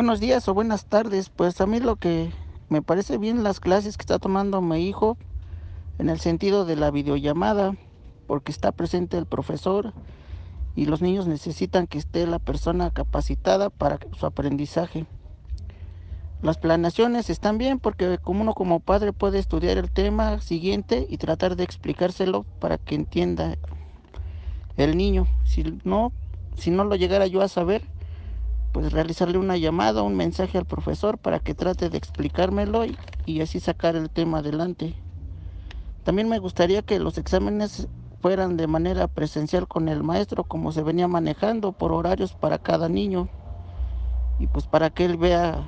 Buenos días o buenas tardes. Pues a mí lo que me parece bien las clases que está tomando mi hijo en el sentido de la videollamada, porque está presente el profesor y los niños necesitan que esté la persona capacitada para su aprendizaje. Las planeaciones están bien porque como uno como padre puede estudiar el tema siguiente y tratar de explicárselo para que entienda el niño. Si no, si no lo llegara yo a saber, pues realizarle una llamada, un mensaje al profesor para que trate de explicármelo y, y, así sacar el tema adelante. También me gustaría que los exámenes fueran de manera presencial con el maestro como se venía manejando por horarios para cada niño y pues para que él vea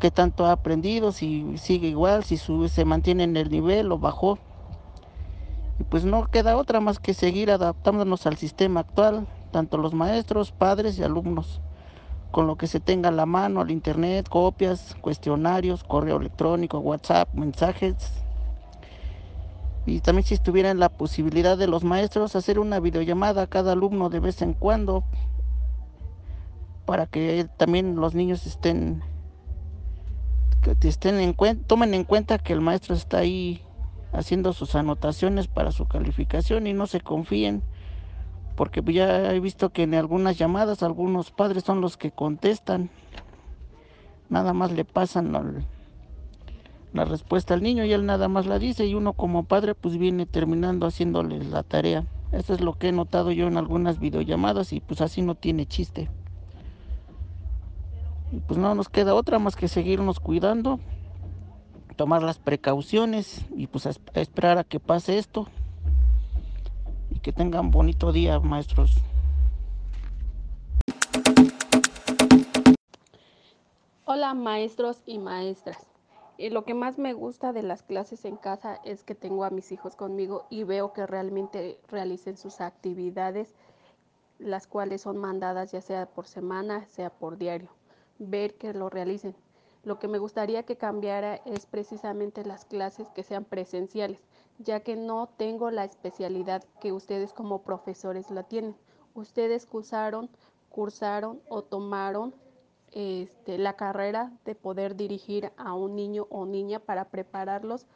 qué tanto ha aprendido, si sigue igual, si se mantiene en el nivel o bajó. Y pues no queda otra más que seguir adaptándonos al sistema actual, tanto los maestros, padres y alumnos con lo que se tenga a la mano, al internet, copias, cuestionarios, correo electrónico, WhatsApp, mensajes. Y también si estuvieran la posibilidad de los maestros hacer una videollamada a cada alumno de vez en cuando para que también los niños estén que estén en tomen en cuenta que el maestro está ahí haciendo sus anotaciones para su calificación y no se confíen porque ya he visto que en algunas llamadas algunos padres son los que contestan, nada más le pasan la respuesta al niño y él nada más la dice y uno como padre pues viene terminando haciéndole la tarea. Eso es lo que he notado yo en algunas videollamadas y pues así no tiene chiste. Y pues no nos queda otra más que seguirnos cuidando, tomar las precauciones y pues esperar a que pase esto que tengan bonito día, maestros. Hola, maestros y maestras. Y lo que más me gusta de las clases en casa es que tengo a mis hijos conmigo y veo que realmente realicen sus actividades, las cuales son mandadas ya sea por semana, sea por diario. Ver que lo realicen. Lo que me gustaría que cambiara es precisamente las clases que sean presenciales ya que no tengo la especialidad que ustedes como profesores la tienen. Ustedes cursaron, cursaron o tomaron este, la carrera de poder dirigir a un niño o niña para prepararlos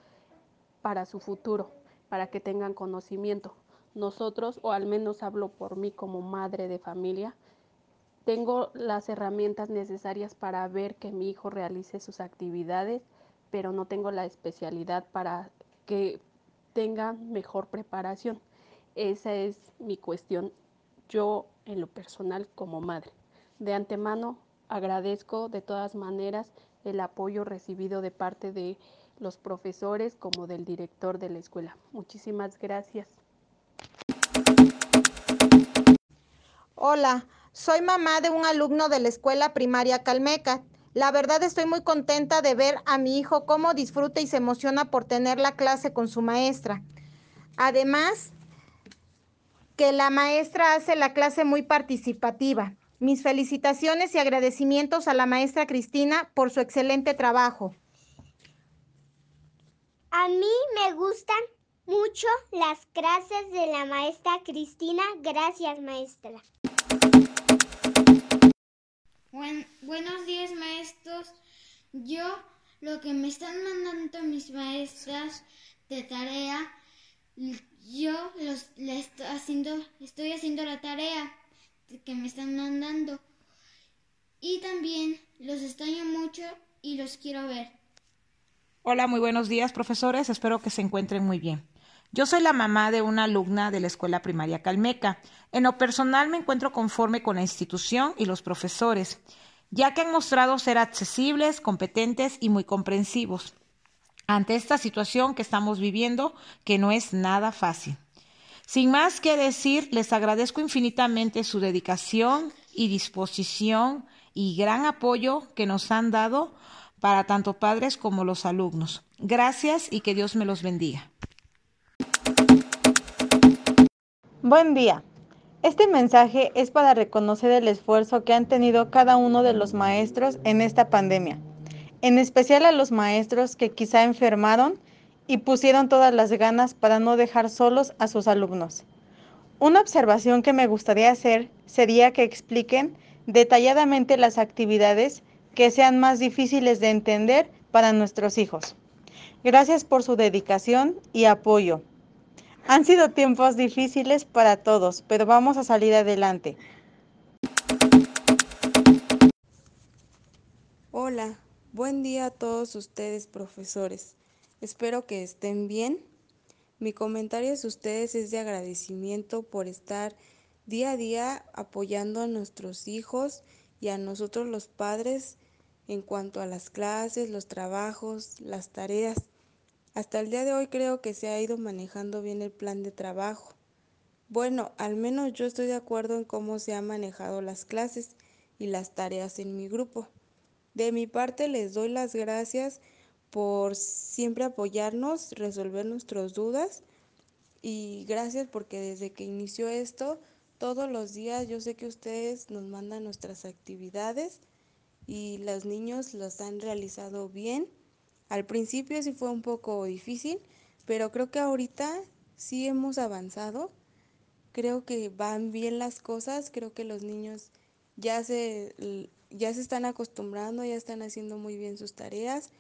para su futuro, para que tengan conocimiento. Nosotros, o al menos hablo por mí como madre de familia, tengo las herramientas necesarias para ver que mi hijo realice sus actividades, pero no tengo la especialidad para que tengan mejor preparación. Esa es mi cuestión yo en lo personal como madre. De antemano agradezco de todas maneras el apoyo recibido de parte de los profesores como del director de la escuela. Muchísimas gracias. Hola, soy mamá de un alumno de la escuela primaria Calmeca. La verdad estoy muy contenta de ver a mi hijo cómo disfruta y se emociona por tener la clase con su maestra. Además, que la maestra hace la clase muy participativa. Mis felicitaciones y agradecimientos a la maestra Cristina por su excelente trabajo. A mí me gustan mucho las clases de la maestra Cristina. Gracias, maestra buenos días, maestros. Yo lo que me están mandando mis maestras de tarea, yo los, haciendo, estoy haciendo la tarea que me están mandando. Y también los extraño mucho y los quiero ver. Hola, muy buenos días, profesores. Espero que se encuentren muy bien. Yo soy la mamá de una alumna de la escuela primaria Calmeca. En lo personal me encuentro conforme con la institución y los profesores, ya que han mostrado ser accesibles, competentes y muy comprensivos ante esta situación que estamos viviendo, que no es nada fácil. Sin más que decir, les agradezco infinitamente su dedicación y disposición y gran apoyo que nos han dado para tanto padres como los alumnos. Gracias y que Dios me los bendiga. Buen día. Este mensaje es para reconocer el esfuerzo que han tenido cada uno de los maestros en esta pandemia, en especial a los maestros que quizá enfermaron y pusieron todas las ganas para no dejar solos a sus alumnos. Una observación que me gustaría hacer sería que expliquen detalladamente las actividades que sean más difíciles de entender para nuestros hijos. Gracias por su dedicación y apoyo. Han sido tiempos difíciles para todos, pero vamos a salir adelante. Hola, buen día a todos ustedes profesores. Espero que estén bien. Mi comentario a ustedes es de agradecimiento por estar día a día apoyando a nuestros hijos y a nosotros los padres en cuanto a las clases, los trabajos, las tareas. Hasta el día de hoy creo que se ha ido manejando bien el plan de trabajo. Bueno, al menos yo estoy de acuerdo en cómo se han manejado las clases y las tareas en mi grupo. De mi parte les doy las gracias por siempre apoyarnos, resolver nuestras dudas y gracias porque desde que inició esto, todos los días yo sé que ustedes nos mandan nuestras actividades y los niños las han realizado bien. Al principio sí fue un poco difícil, pero creo que ahorita sí hemos avanzado. Creo que van bien las cosas, creo que los niños ya se, ya se están acostumbrando, ya están haciendo muy bien sus tareas.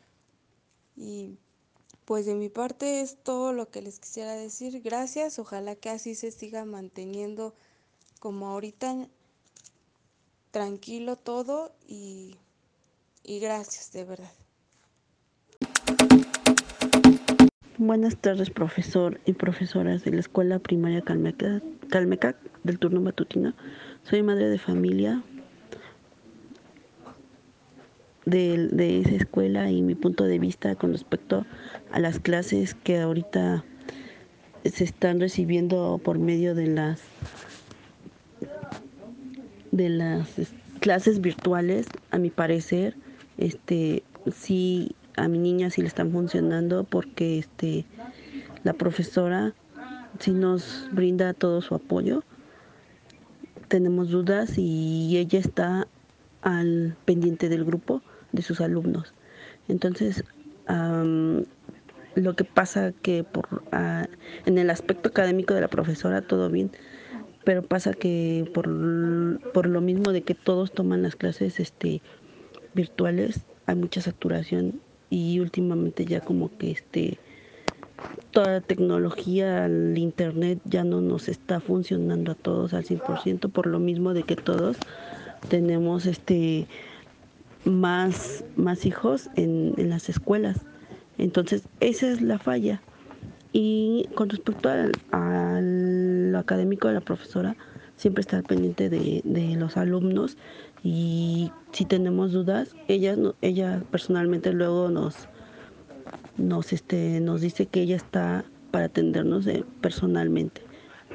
Y pues de mi parte es todo lo que les quisiera decir. Gracias, ojalá que así se siga manteniendo como ahorita tranquilo todo y, y gracias de verdad. Buenas tardes, profesor y profesoras de la Escuela Primaria Calmeca, Calmecac del turno matutino. Soy madre de familia de, de, esa escuela y mi punto de vista con respecto a las clases que ahorita se están recibiendo por medio de las de las clases virtuales, a mi parecer, este sí a mi niña sí le están funcionando porque este la profesora sí nos brinda todo su apoyo. Tenemos dudas y ella está al pendiente del grupo de sus alumnos. Entonces, lo que pasa que por en el aspecto académico de la profesora todo bien, pero pasa que por, por lo mismo de que todos toman las clases este virtuales, hay mucha saturación y últimamente ya como que este toda la tecnología, el internet ya no nos está funcionando a todos al 100% por lo mismo de que todos tenemos este más, más hijos en, en las escuelas. Entonces, esa es la falla. Y con respecto al, a lo académico de la profesora, siempre está pendiente de, de los alumnos y si tenemos dudas, ella, ella personalmente luego nos, nos, este, nos dice que ella está para atendernos eh, personalmente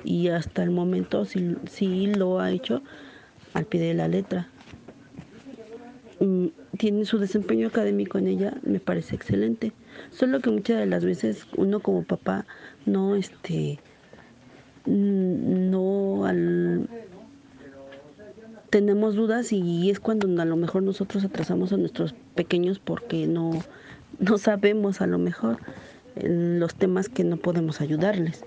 y hasta el momento sí, sí lo ha hecho al pie de la letra. Mm, tiene su desempeño académico en ella, me parece excelente. Solo que muchas de las veces uno como papá no, este, no al, tenemos dudas y es cuando a lo mejor nosotros atrasamos a nuestros pequeños porque no, no sabemos a lo mejor los temas que no podemos ayudarles.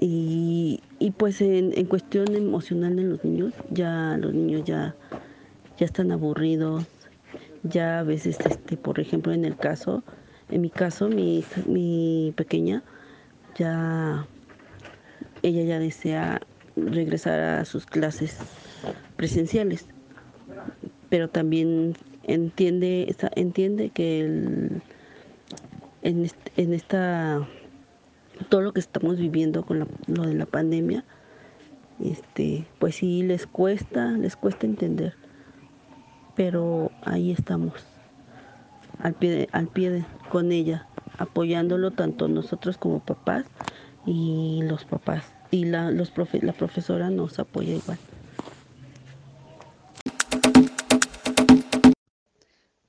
Y, y pues en, en, cuestión emocional de los niños, ya los niños ya, ya están aburridos, ya a veces, este, por ejemplo, en el caso, en mi caso, mi, mi pequeña, ya ella ya desea regresar a sus clases presenciales, pero también entiende, entiende que el, en, en esta todo lo que estamos viviendo con lo de la pandemia, este, pues sí les cuesta, les cuesta entender, pero ahí estamos, al pie, al pie con ella, apoyándolo tanto nosotros como papás y los papás y la, los profe, la profesora nos apoya igual.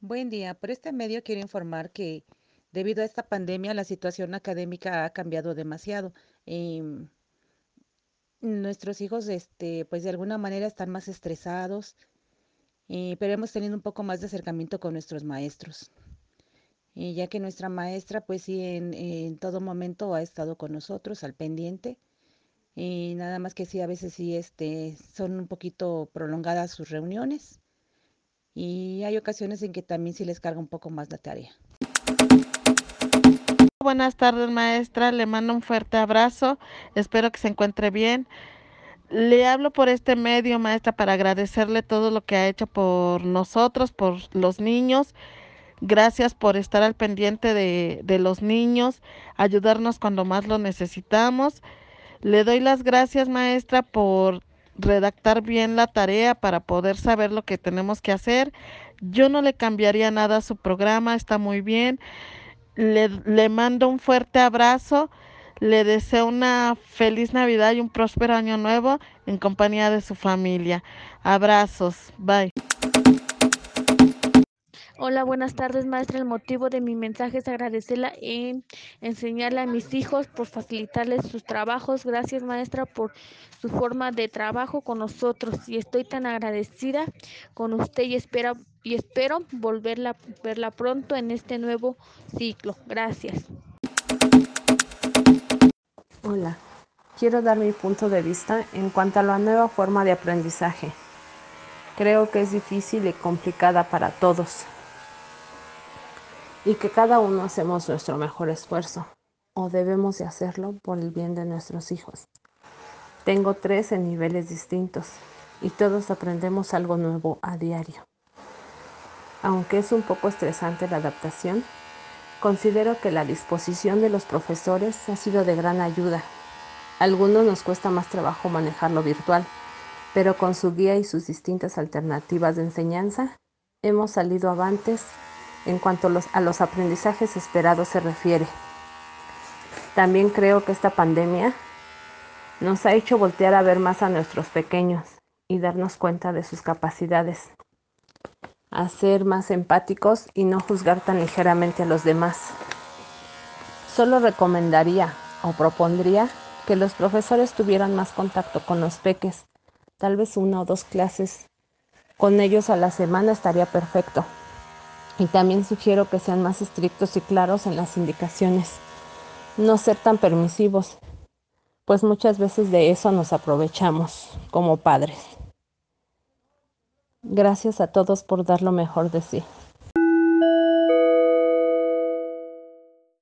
Buen día. Por este medio quiero informar que debido a esta pandemia la situación académica ha cambiado demasiado. Eh, nuestros hijos, este, pues de alguna manera están más estresados, eh, pero hemos tenido un poco más de acercamiento con nuestros maestros, eh, ya que nuestra maestra, pues sí, en, en todo momento ha estado con nosotros al pendiente y nada más que sí, a veces sí este, son un poquito prolongadas sus reuniones y hay ocasiones en que también sí les carga un poco más la tarea. Buenas tardes maestra, le mando un fuerte abrazo, espero que se encuentre bien. Le hablo por este medio, maestra, para agradecerle todo lo que ha hecho por nosotros, por los niños. Gracias por estar al pendiente de, de los niños, ayudarnos cuando más lo necesitamos. Le doy las gracias, maestra, por redactar bien la tarea para poder saber lo que tenemos que hacer. Yo no le cambiaría nada a su programa, está muy bien. Le, le mando un fuerte abrazo. Le deseo una feliz Navidad y un próspero año nuevo en compañía de su familia. Abrazos. Bye. Hola, buenas tardes, maestra. El motivo de mi mensaje es agradecerla en enseñarle a mis hijos por facilitarles sus trabajos. Gracias, maestra, por su forma de trabajo con nosotros. Y estoy tan agradecida con usted y espero, y espero volverla verla pronto en este nuevo ciclo. Gracias. Hola, quiero dar mi punto de vista en cuanto a la nueva forma de aprendizaje. Creo que es difícil y complicada para todos y que cada uno hacemos nuestro mejor esfuerzo o debemos de hacerlo por el bien de nuestros hijos. Tengo tres en niveles distintos y todos aprendemos algo nuevo a diario. Aunque es un poco estresante la adaptación, considero que la disposición de los profesores ha sido de gran ayuda. A algunos nos cuesta más trabajo manejar lo virtual, pero con su guía y sus distintas alternativas de enseñanza, hemos salido avantes en cuanto a los, aprendizajes esperados se refiere. También creo que esta pandemia nos ha hecho voltear a ver más a nuestros pequeños y darnos cuenta de sus capacidades, a ser más empáticos y no juzgar tan ligeramente a los demás. Solo recomendaría o propondría que los profesores tuvieran más contacto con los peques, tal vez una o dos clases con ellos a la semana estaría perfecto. Y también sugiero que sean más estrictos y claros en las indicaciones. No ser tan permisivos, pues muchas veces de eso nos aprovechamos como padres. Gracias a todos por dar lo mejor de sí.